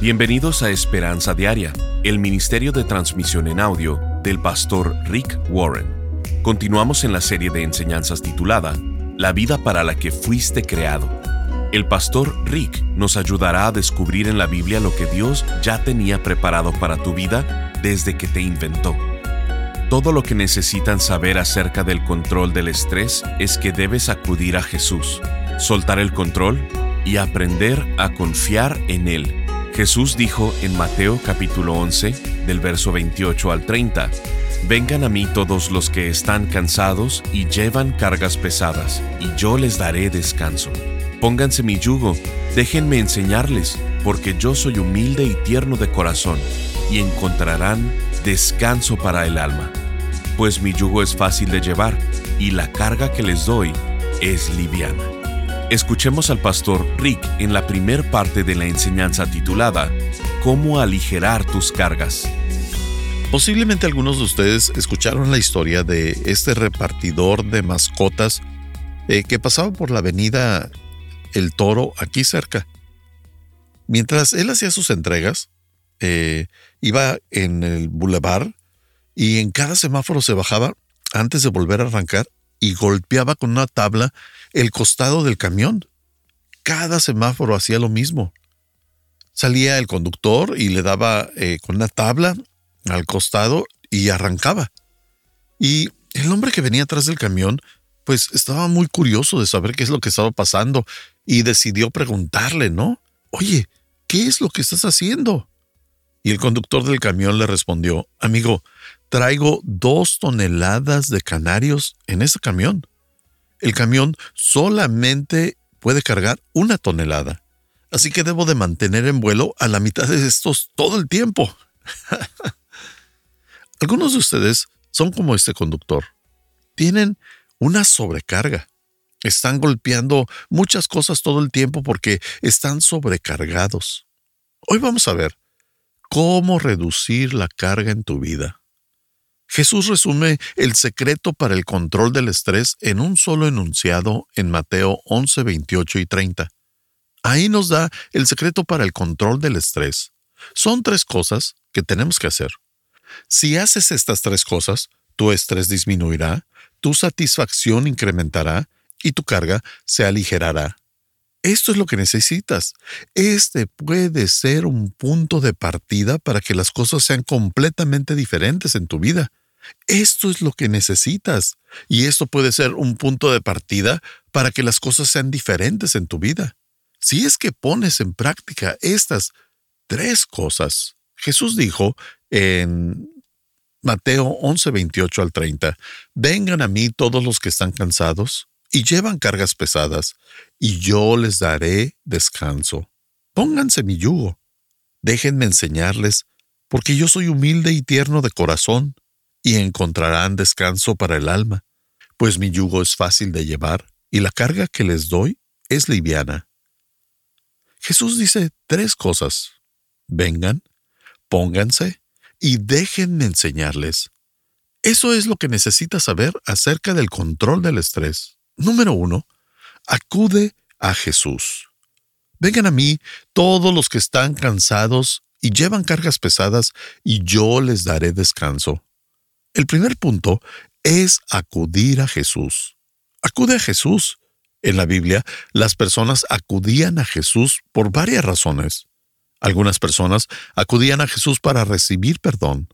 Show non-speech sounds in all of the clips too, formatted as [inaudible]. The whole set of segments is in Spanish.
Bienvenidos a Esperanza Diaria, el Ministerio de Transmisión en Audio del pastor Rick Warren. Continuamos en la serie de enseñanzas titulada La vida para la que fuiste creado. El pastor Rick nos ayudará a descubrir en la Biblia lo que Dios ya tenía preparado para tu vida desde que te inventó. Todo lo que necesitan saber acerca del control del estrés es que debes acudir a Jesús, soltar el control y aprender a confiar en Él Jesús dijo en Mateo capítulo 11, del verso 28 al 30, Vengan a mí todos los que están cansados y llevan cargas pesadas, y yo les daré descanso. Pónganse mi yugo, déjenme enseñarles, porque yo soy humilde y tierno de corazón, y encontrarán descanso para el alma. Pues mi yugo es fácil de llevar, y la carga que les doy es liviana. Escuchemos al pastor Rick en la primer parte de la enseñanza titulada Cómo aligerar tus cargas. Posiblemente algunos de ustedes escucharon la historia de este repartidor de mascotas eh, que pasaba por la avenida El Toro aquí cerca. Mientras él hacía sus entregas, eh, iba en el bulevar y en cada semáforo se bajaba antes de volver a arrancar y golpeaba con una tabla el costado del camión. Cada semáforo hacía lo mismo. Salía el conductor y le daba eh, con una tabla al costado y arrancaba. Y el hombre que venía atrás del camión, pues estaba muy curioso de saber qué es lo que estaba pasando y decidió preguntarle, ¿no? Oye, ¿qué es lo que estás haciendo? Y el conductor del camión le respondió, amigo, traigo dos toneladas de canarios en ese camión. El camión solamente puede cargar una tonelada, así que debo de mantener en vuelo a la mitad de estos todo el tiempo. [laughs] Algunos de ustedes son como este conductor. Tienen una sobrecarga. Están golpeando muchas cosas todo el tiempo porque están sobrecargados. Hoy vamos a ver cómo reducir la carga en tu vida. Jesús resume el secreto para el control del estrés en un solo enunciado en Mateo 11, 28 y 30. Ahí nos da el secreto para el control del estrés. Son tres cosas que tenemos que hacer. Si haces estas tres cosas, tu estrés disminuirá, tu satisfacción incrementará y tu carga se aligerará. Esto es lo que necesitas. Este puede ser un punto de partida para que las cosas sean completamente diferentes en tu vida. Esto es lo que necesitas. Y esto puede ser un punto de partida para que las cosas sean diferentes en tu vida. Si es que pones en práctica estas tres cosas, Jesús dijo en Mateo 11, 28 al 30, Vengan a mí todos los que están cansados y llevan cargas pesadas, y yo les daré descanso. Pónganse mi yugo. Déjenme enseñarles, porque yo soy humilde y tierno de corazón y encontrarán descanso para el alma, pues mi yugo es fácil de llevar y la carga que les doy es liviana. Jesús dice tres cosas. Vengan, pónganse y déjenme enseñarles. Eso es lo que necesitas saber acerca del control del estrés. Número uno, acude a Jesús. Vengan a mí todos los que están cansados y llevan cargas pesadas, y yo les daré descanso. El primer punto es acudir a Jesús. Acude a Jesús. En la Biblia, las personas acudían a Jesús por varias razones. Algunas personas acudían a Jesús para recibir perdón.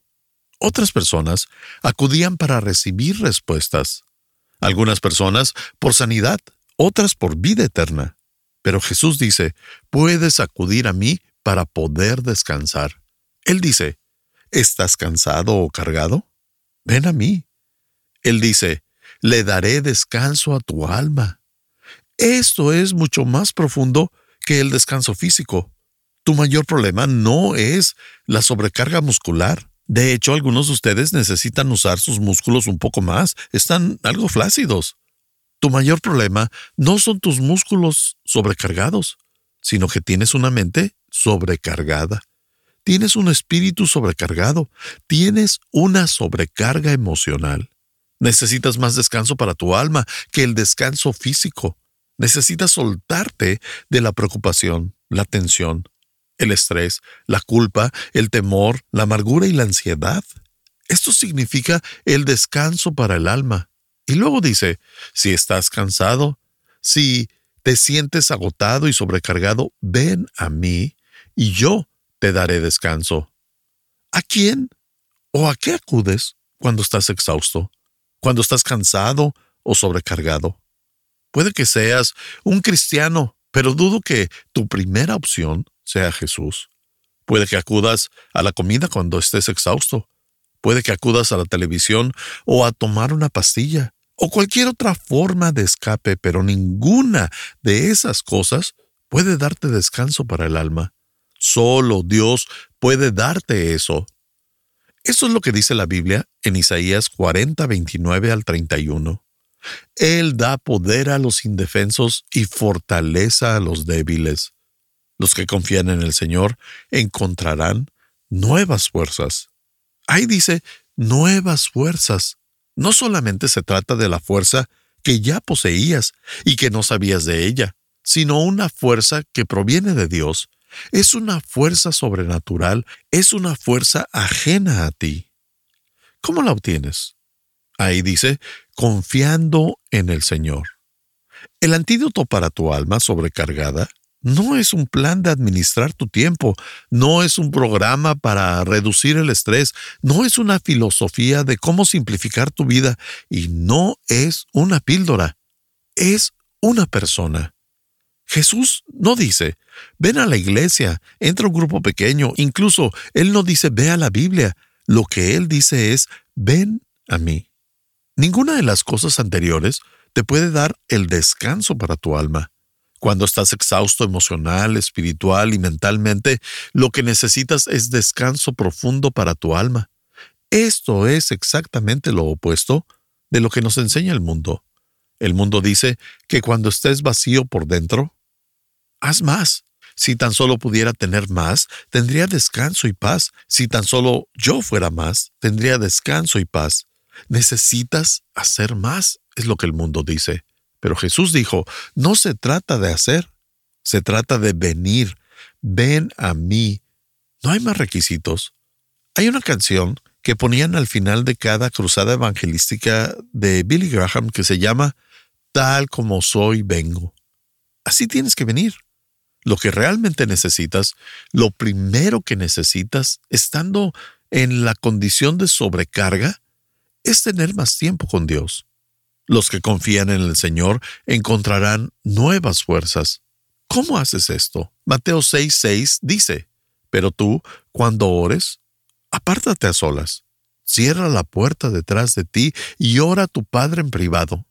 Otras personas acudían para recibir respuestas. Algunas personas por sanidad, otras por vida eterna. Pero Jesús dice, puedes acudir a mí para poder descansar. Él dice, ¿estás cansado o cargado? Ven a mí. Él dice, le daré descanso a tu alma. Esto es mucho más profundo que el descanso físico. Tu mayor problema no es la sobrecarga muscular. De hecho, algunos de ustedes necesitan usar sus músculos un poco más. Están algo flácidos. Tu mayor problema no son tus músculos sobrecargados, sino que tienes una mente sobrecargada. Tienes un espíritu sobrecargado, tienes una sobrecarga emocional. Necesitas más descanso para tu alma que el descanso físico. Necesitas soltarte de la preocupación, la tensión. el estrés, la culpa, el temor, la amargura y la ansiedad. Esto significa el descanso para el alma. Y luego dice, si estás cansado, si te sientes agotado y sobrecargado, ven a mí y yo te daré descanso. ¿A quién o a qué acudes cuando estás exhausto, cuando estás cansado o sobrecargado? Puede que seas un cristiano, pero dudo que tu primera opción sea Jesús. Puede que acudas a la comida cuando estés exhausto. Puede que acudas a la televisión o a tomar una pastilla o cualquier otra forma de escape, pero ninguna de esas cosas puede darte descanso para el alma. Solo Dios puede darte eso. Eso es lo que dice la Biblia en Isaías 40, 29 al 31. Él da poder a los indefensos y fortaleza a los débiles. Los que confían en el Señor encontrarán nuevas fuerzas. Ahí dice nuevas fuerzas. No solamente se trata de la fuerza que ya poseías y que no sabías de ella, sino una fuerza que proviene de Dios. Es una fuerza sobrenatural, es una fuerza ajena a ti. ¿Cómo la obtienes? Ahí dice, confiando en el Señor. El antídoto para tu alma sobrecargada no es un plan de administrar tu tiempo, no es un programa para reducir el estrés, no es una filosofía de cómo simplificar tu vida y no es una píldora, es una persona. Jesús no dice, ven a la iglesia, entra a un grupo pequeño, incluso Él no dice, ve a la Biblia, lo que Él dice es, ven a mí. Ninguna de las cosas anteriores te puede dar el descanso para tu alma. Cuando estás exhausto emocional, espiritual y mentalmente, lo que necesitas es descanso profundo para tu alma. Esto es exactamente lo opuesto de lo que nos enseña el mundo. El mundo dice que cuando estés vacío por dentro, haz más. Si tan solo pudiera tener más, tendría descanso y paz. Si tan solo yo fuera más, tendría descanso y paz. Necesitas hacer más, es lo que el mundo dice. Pero Jesús dijo, no se trata de hacer, se trata de venir. Ven a mí. No hay más requisitos. Hay una canción que ponían al final de cada cruzada evangelística de Billy Graham que se llama Tal como soy, vengo. Así tienes que venir. Lo que realmente necesitas, lo primero que necesitas, estando en la condición de sobrecarga, es tener más tiempo con Dios. Los que confían en el Señor encontrarán nuevas fuerzas. ¿Cómo haces esto? Mateo 6:6 dice, Pero tú, cuando ores, apártate a solas, cierra la puerta detrás de ti y ora a tu Padre en privado.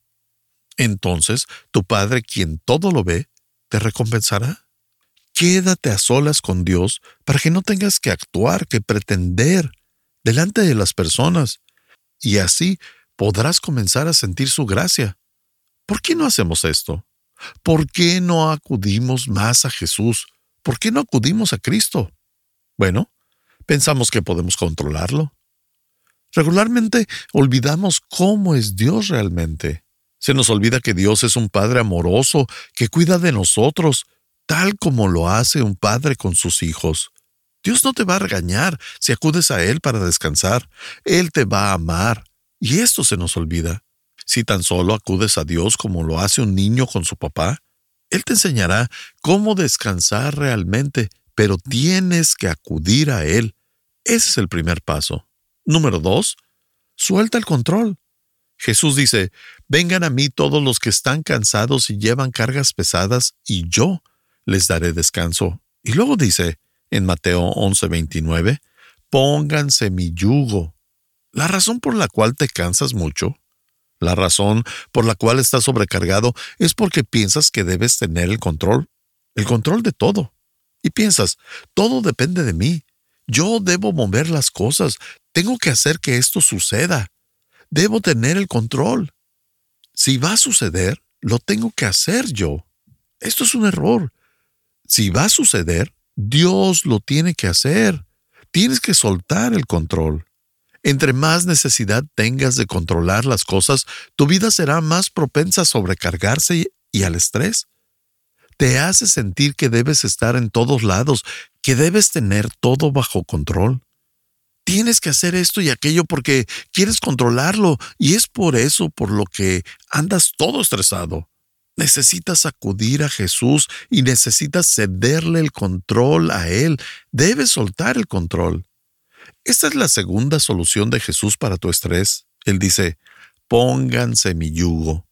Entonces tu Padre, quien todo lo ve, te recompensará. Quédate a solas con Dios para que no tengas que actuar, que pretender delante de las personas, y así podrás comenzar a sentir su gracia. ¿Por qué no hacemos esto? ¿Por qué no acudimos más a Jesús? ¿Por qué no acudimos a Cristo? Bueno, pensamos que podemos controlarlo. Regularmente olvidamos cómo es Dios realmente. Se nos olvida que Dios es un Padre amoroso que cuida de nosotros, tal como lo hace un padre con sus hijos. Dios no te va a regañar si acudes a Él para descansar. Él te va a amar. Y esto se nos olvida. Si tan solo acudes a Dios como lo hace un niño con su papá, Él te enseñará cómo descansar realmente, pero tienes que acudir a Él. Ese es el primer paso. Número dos, suelta el control. Jesús dice, vengan a mí todos los que están cansados y llevan cargas pesadas, y yo les daré descanso. Y luego dice, en Mateo 11:29, pónganse mi yugo la razón por la cual te cansas mucho, la razón por la cual estás sobrecargado es porque piensas que debes tener el control, el control de todo. Y piensas, todo depende de mí. Yo debo mover las cosas, tengo que hacer que esto suceda. Debo tener el control. Si va a suceder, lo tengo que hacer yo. Esto es un error. Si va a suceder, Dios lo tiene que hacer. Tienes que soltar el control. Entre más necesidad tengas de controlar las cosas, tu vida será más propensa a sobrecargarse y al estrés. te hace sentir que debes estar en todos lados, que debes tener todo bajo control. Tienes que hacer esto y aquello porque quieres controlarlo y es por eso por lo que andas todo estresado. Necesitas acudir a Jesús y necesitas cederle el control a Él. Debes soltar el control. Esta es la segunda solución de Jesús para tu estrés. Él dice, pónganse mi yugo.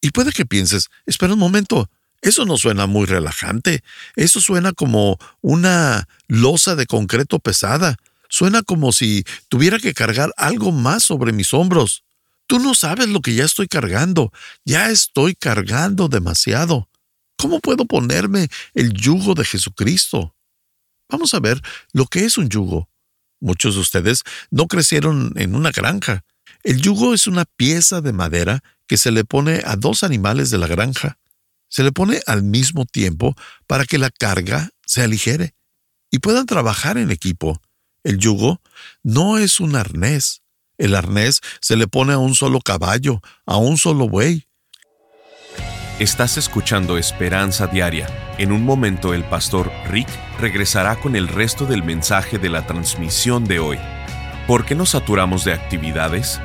Y puede que pienses, espera un momento, eso no suena muy relajante, eso suena como una losa de concreto pesada, suena como si tuviera que cargar algo más sobre mis hombros. Tú no sabes lo que ya estoy cargando, ya estoy cargando demasiado. ¿Cómo puedo ponerme el yugo de Jesucristo? Vamos a ver lo que es un yugo. Muchos de ustedes no crecieron en una granja. El yugo es una pieza de madera que se le pone a dos animales de la granja. Se le pone al mismo tiempo para que la carga se aligere y puedan trabajar en equipo. El yugo no es un arnés. El arnés se le pone a un solo caballo, a un solo buey. Estás escuchando Esperanza Diaria. En un momento el pastor Rick regresará con el resto del mensaje de la transmisión de hoy. ¿Por qué nos saturamos de actividades?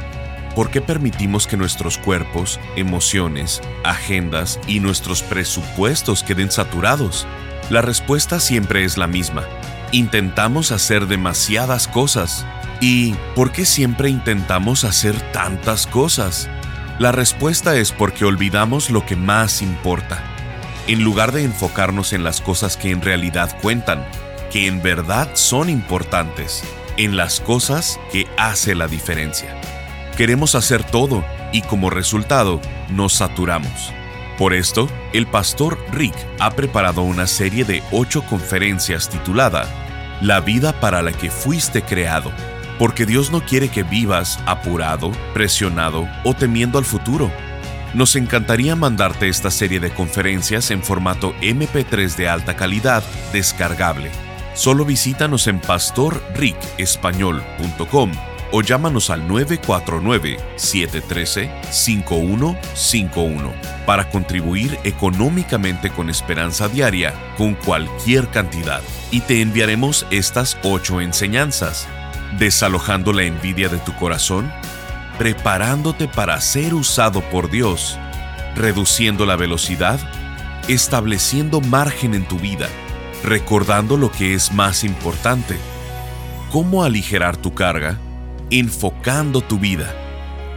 ¿Por qué permitimos que nuestros cuerpos, emociones, agendas y nuestros presupuestos queden saturados? La respuesta siempre es la misma. Intentamos hacer demasiadas cosas. ¿Y por qué siempre intentamos hacer tantas cosas? La respuesta es porque olvidamos lo que más importa en lugar de enfocarnos en las cosas que en realidad cuentan, que en verdad son importantes, en las cosas que hace la diferencia. Queremos hacer todo y como resultado nos saturamos. Por esto, el pastor Rick ha preparado una serie de ocho conferencias titulada La vida para la que fuiste creado, porque Dios no quiere que vivas apurado, presionado o temiendo al futuro nos encantaría mandarte esta serie de conferencias en formato MP3 de alta calidad descargable. Solo visítanos en pastorricespañol.com o llámanos al 949-713-5151 para contribuir económicamente con Esperanza Diaria con cualquier cantidad. Y te enviaremos estas ocho enseñanzas. Desalojando la envidia de tu corazón, preparándote para ser usado por Dios, reduciendo la velocidad, estableciendo margen en tu vida, recordando lo que es más importante, cómo aligerar tu carga, enfocando tu vida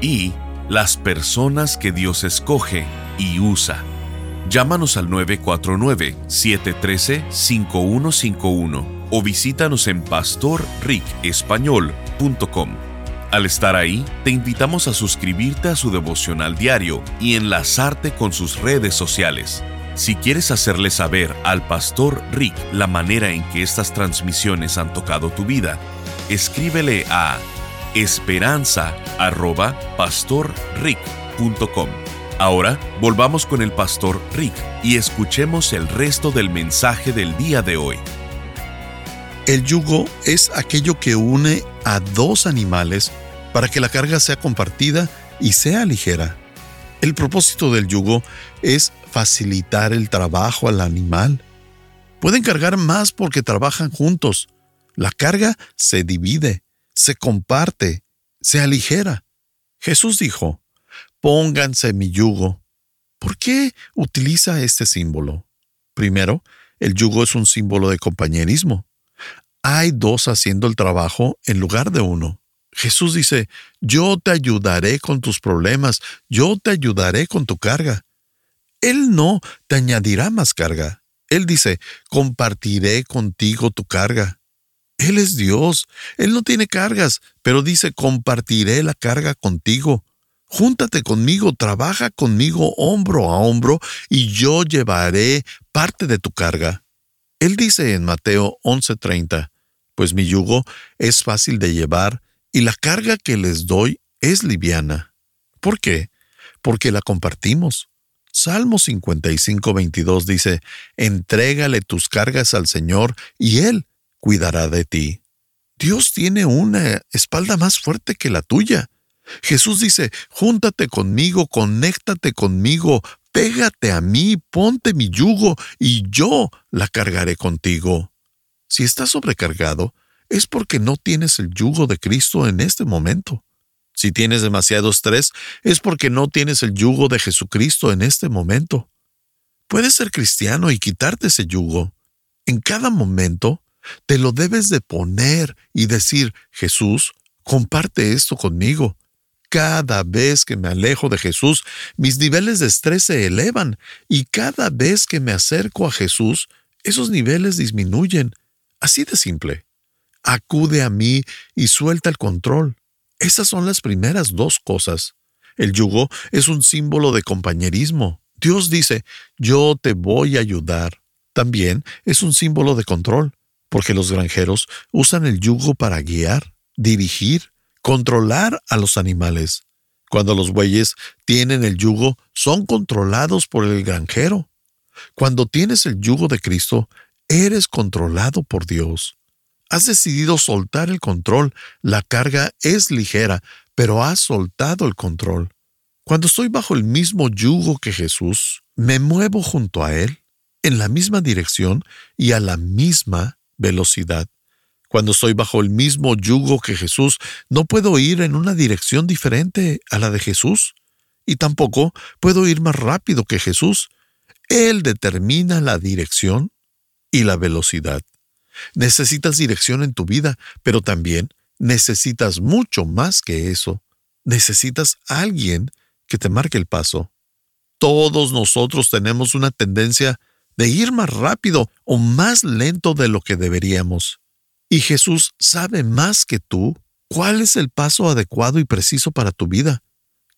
y las personas que Dios escoge y usa. Llámanos al 949-713-5151 o visítanos en pastorricespañol.com. Al estar ahí, te invitamos a suscribirte a su devocional diario y enlazarte con sus redes sociales. Si quieres hacerle saber al pastor Rick la manera en que estas transmisiones han tocado tu vida, escríbele a esperanza@pastorrick.com. Ahora volvamos con el pastor Rick y escuchemos el resto del mensaje del día de hoy. El yugo es aquello que une a dos animales para que la carga sea compartida y sea ligera. El propósito del yugo es facilitar el trabajo al animal. Pueden cargar más porque trabajan juntos. La carga se divide, se comparte, se aligera. Jesús dijo, pónganse mi yugo. ¿Por qué utiliza este símbolo? Primero, el yugo es un símbolo de compañerismo. Hay dos haciendo el trabajo en lugar de uno. Jesús dice, yo te ayudaré con tus problemas, yo te ayudaré con tu carga. Él no te añadirá más carga. Él dice, compartiré contigo tu carga. Él es Dios, Él no tiene cargas, pero dice, compartiré la carga contigo. Júntate conmigo, trabaja conmigo hombro a hombro, y yo llevaré parte de tu carga. Él dice en Mateo 11:30, pues mi yugo es fácil de llevar y la carga que les doy es liviana. ¿Por qué? Porque la compartimos. Salmo 55, 22 dice, Entrégale tus cargas al Señor y Él cuidará de ti. Dios tiene una espalda más fuerte que la tuya. Jesús dice, Júntate conmigo, conéctate conmigo, Pégate a mí, ponte mi yugo, y yo la cargaré contigo. Si estás sobrecargado, es porque no tienes el yugo de Cristo en este momento. Si tienes demasiado estrés, es porque no tienes el yugo de Jesucristo en este momento. Puedes ser cristiano y quitarte ese yugo. En cada momento te lo debes de poner y decir, Jesús, comparte esto conmigo. Cada vez que me alejo de Jesús, mis niveles de estrés se elevan y cada vez que me acerco a Jesús, esos niveles disminuyen. Así de simple. Acude a mí y suelta el control. Esas son las primeras dos cosas. El yugo es un símbolo de compañerismo. Dios dice, yo te voy a ayudar. También es un símbolo de control, porque los granjeros usan el yugo para guiar, dirigir, controlar a los animales. Cuando los bueyes tienen el yugo, son controlados por el granjero. Cuando tienes el yugo de Cristo, eres controlado por Dios. Has decidido soltar el control. La carga es ligera, pero has soltado el control. Cuando estoy bajo el mismo yugo que Jesús, me muevo junto a Él, en la misma dirección y a la misma velocidad. Cuando estoy bajo el mismo yugo que Jesús, no puedo ir en una dirección diferente a la de Jesús. Y tampoco puedo ir más rápido que Jesús. Él determina la dirección y la velocidad. Necesitas dirección en tu vida, pero también necesitas mucho más que eso. Necesitas alguien que te marque el paso. Todos nosotros tenemos una tendencia de ir más rápido o más lento de lo que deberíamos. Y Jesús sabe más que tú cuál es el paso adecuado y preciso para tu vida.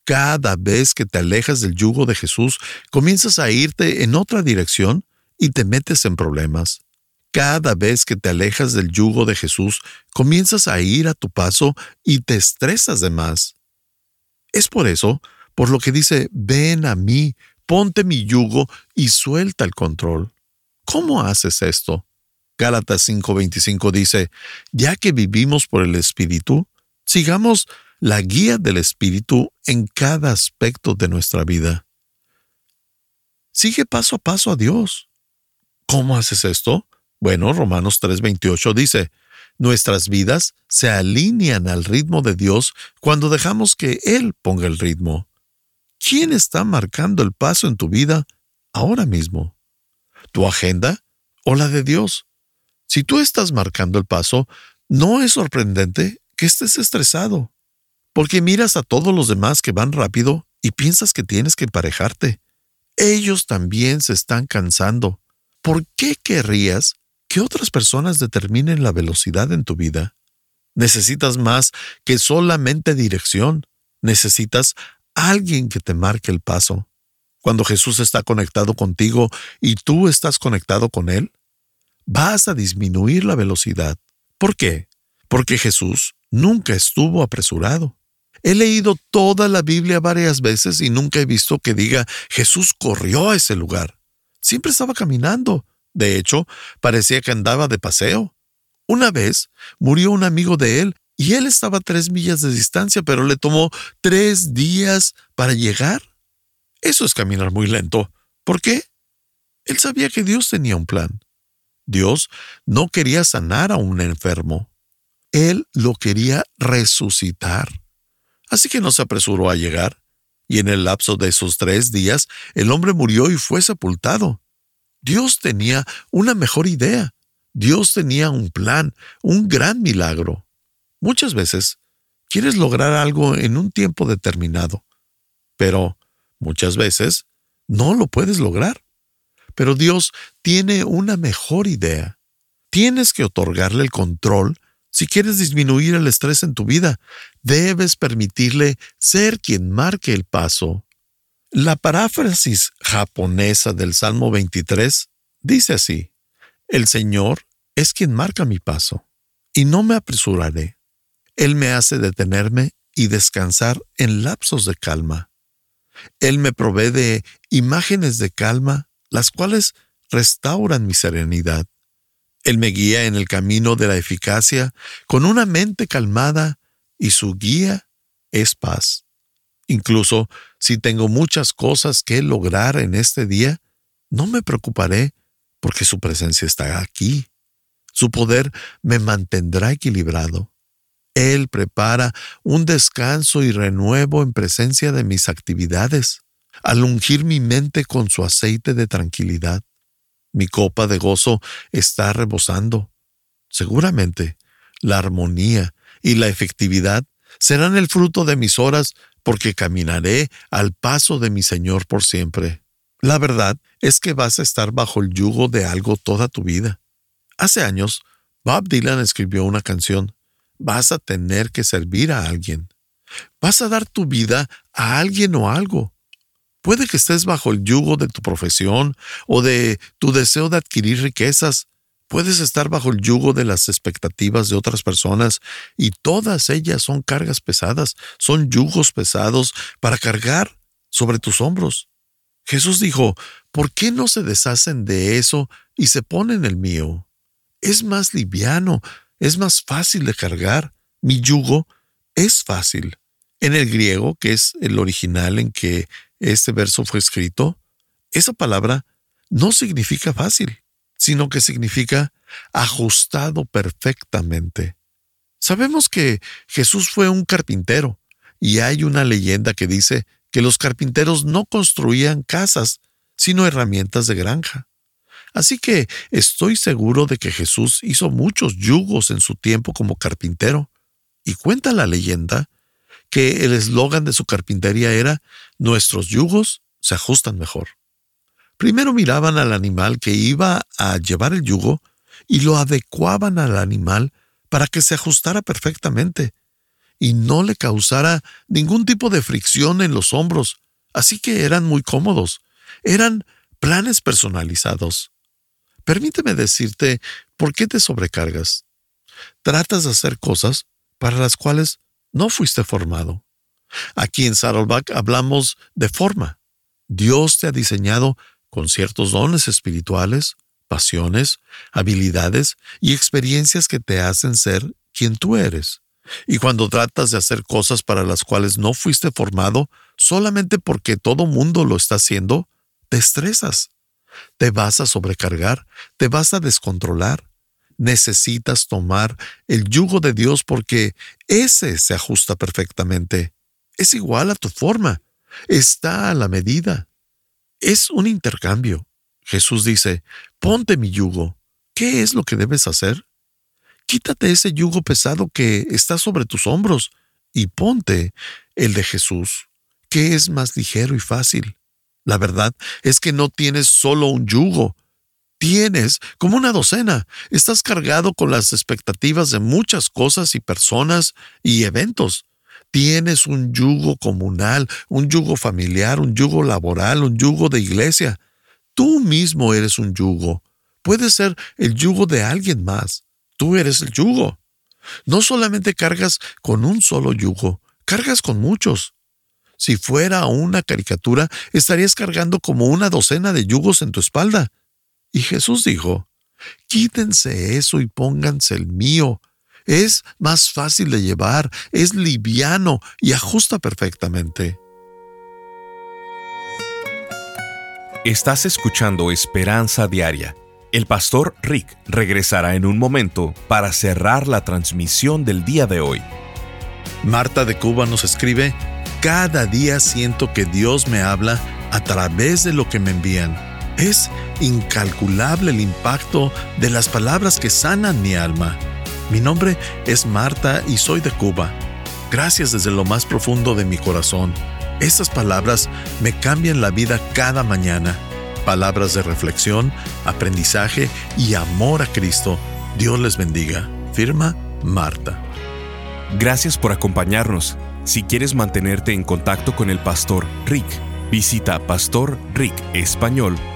Cada vez que te alejas del yugo de Jesús, comienzas a irte en otra dirección y te metes en problemas. Cada vez que te alejas del yugo de Jesús, comienzas a ir a tu paso y te estresas de más. Es por eso, por lo que dice, ven a mí, ponte mi yugo y suelta el control. ¿Cómo haces esto? Gálatas 5:25 dice, ya que vivimos por el Espíritu, sigamos la guía del Espíritu en cada aspecto de nuestra vida. Sigue paso a paso a Dios. ¿Cómo haces esto? Bueno, Romanos 3:28 dice, nuestras vidas se alinean al ritmo de Dios cuando dejamos que Él ponga el ritmo. ¿Quién está marcando el paso en tu vida ahora mismo? ¿Tu agenda o la de Dios? Si tú estás marcando el paso, no es sorprendente que estés estresado, porque miras a todos los demás que van rápido y piensas que tienes que emparejarte. Ellos también se están cansando. ¿Por qué querrías que otras personas determinen la velocidad en tu vida? Necesitas más que solamente dirección. Necesitas alguien que te marque el paso. Cuando Jesús está conectado contigo y tú estás conectado con Él, vas a disminuir la velocidad. ¿Por qué? Porque Jesús nunca estuvo apresurado. He leído toda la Biblia varias veces y nunca he visto que diga Jesús corrió a ese lugar. Siempre estaba caminando. De hecho, parecía que andaba de paseo. Una vez murió un amigo de él y él estaba a tres millas de distancia, pero le tomó tres días para llegar. Eso es caminar muy lento. ¿Por qué? Él sabía que Dios tenía un plan. Dios no quería sanar a un enfermo. Él lo quería resucitar. Así que no se apresuró a llegar, y en el lapso de esos tres días el hombre murió y fue sepultado. Dios tenía una mejor idea. Dios tenía un plan, un gran milagro. Muchas veces quieres lograr algo en un tiempo determinado, pero muchas veces no lo puedes lograr. Pero Dios tiene una mejor idea. Tienes que otorgarle el control si quieres disminuir el estrés en tu vida. Debes permitirle ser quien marque el paso. La paráfrasis japonesa del Salmo 23 dice así, El Señor es quien marca mi paso, y no me apresuraré. Él me hace detenerme y descansar en lapsos de calma. Él me provee de imágenes de calma las cuales restauran mi serenidad. Él me guía en el camino de la eficacia con una mente calmada y su guía es paz. Incluso si tengo muchas cosas que lograr en este día, no me preocuparé porque su presencia está aquí. Su poder me mantendrá equilibrado. Él prepara un descanso y renuevo en presencia de mis actividades, al ungir mi mente con su aceite de tranquilidad. Mi copa de gozo está rebosando. Seguramente la armonía y la efectividad serán el fruto de mis horas porque caminaré al paso de mi Señor por siempre. La verdad es que vas a estar bajo el yugo de algo toda tu vida. Hace años, Bob Dylan escribió una canción. Vas a tener que servir a alguien. Vas a dar tu vida a alguien o algo. Puede que estés bajo el yugo de tu profesión o de tu deseo de adquirir riquezas. Puedes estar bajo el yugo de las expectativas de otras personas y todas ellas son cargas pesadas, son yugos pesados para cargar sobre tus hombros. Jesús dijo, ¿por qué no se deshacen de eso y se ponen el mío? Es más liviano, es más fácil de cargar. Mi yugo es fácil. En el griego, que es el original en que este verso fue escrito, esa palabra no significa fácil, sino que significa ajustado perfectamente. Sabemos que Jesús fue un carpintero, y hay una leyenda que dice que los carpinteros no construían casas, sino herramientas de granja. Así que estoy seguro de que Jesús hizo muchos yugos en su tiempo como carpintero, y cuenta la leyenda que el eslogan de su carpintería era Nuestros yugos se ajustan mejor. Primero miraban al animal que iba a llevar el yugo y lo adecuaban al animal para que se ajustara perfectamente y no le causara ningún tipo de fricción en los hombros, así que eran muy cómodos. Eran planes personalizados. Permíteme decirte por qué te sobrecargas. Tratas de hacer cosas para las cuales no fuiste formado. Aquí en Saddleback hablamos de forma. Dios te ha diseñado con ciertos dones espirituales, pasiones, habilidades y experiencias que te hacen ser quien tú eres. Y cuando tratas de hacer cosas para las cuales no fuiste formado, solamente porque todo mundo lo está haciendo, te estresas te vas a sobrecargar, te vas a descontrolar. Necesitas tomar el yugo de Dios porque ese se ajusta perfectamente. Es igual a tu forma, está a la medida. Es un intercambio. Jesús dice, ponte mi yugo. ¿Qué es lo que debes hacer? Quítate ese yugo pesado que está sobre tus hombros y ponte el de Jesús, que es más ligero y fácil. La verdad es que no tienes solo un yugo, tienes como una docena. Estás cargado con las expectativas de muchas cosas y personas y eventos. Tienes un yugo comunal, un yugo familiar, un yugo laboral, un yugo de iglesia. Tú mismo eres un yugo. Puedes ser el yugo de alguien más. Tú eres el yugo. No solamente cargas con un solo yugo, cargas con muchos. Si fuera una caricatura, estarías cargando como una docena de yugos en tu espalda. Y Jesús dijo, quítense eso y pónganse el mío. Es más fácil de llevar, es liviano y ajusta perfectamente. Estás escuchando Esperanza Diaria. El pastor Rick regresará en un momento para cerrar la transmisión del día de hoy. Marta de Cuba nos escribe, cada día siento que Dios me habla a través de lo que me envían. Es incalculable el impacto de las palabras que sanan mi alma. Mi nombre es Marta y soy de Cuba. Gracias desde lo más profundo de mi corazón. Estas palabras me cambian la vida cada mañana. Palabras de reflexión, aprendizaje y amor a Cristo. Dios les bendiga. Firma Marta. Gracias por acompañarnos. Si quieres mantenerte en contacto con el pastor Rick, visita pastorricespañol.com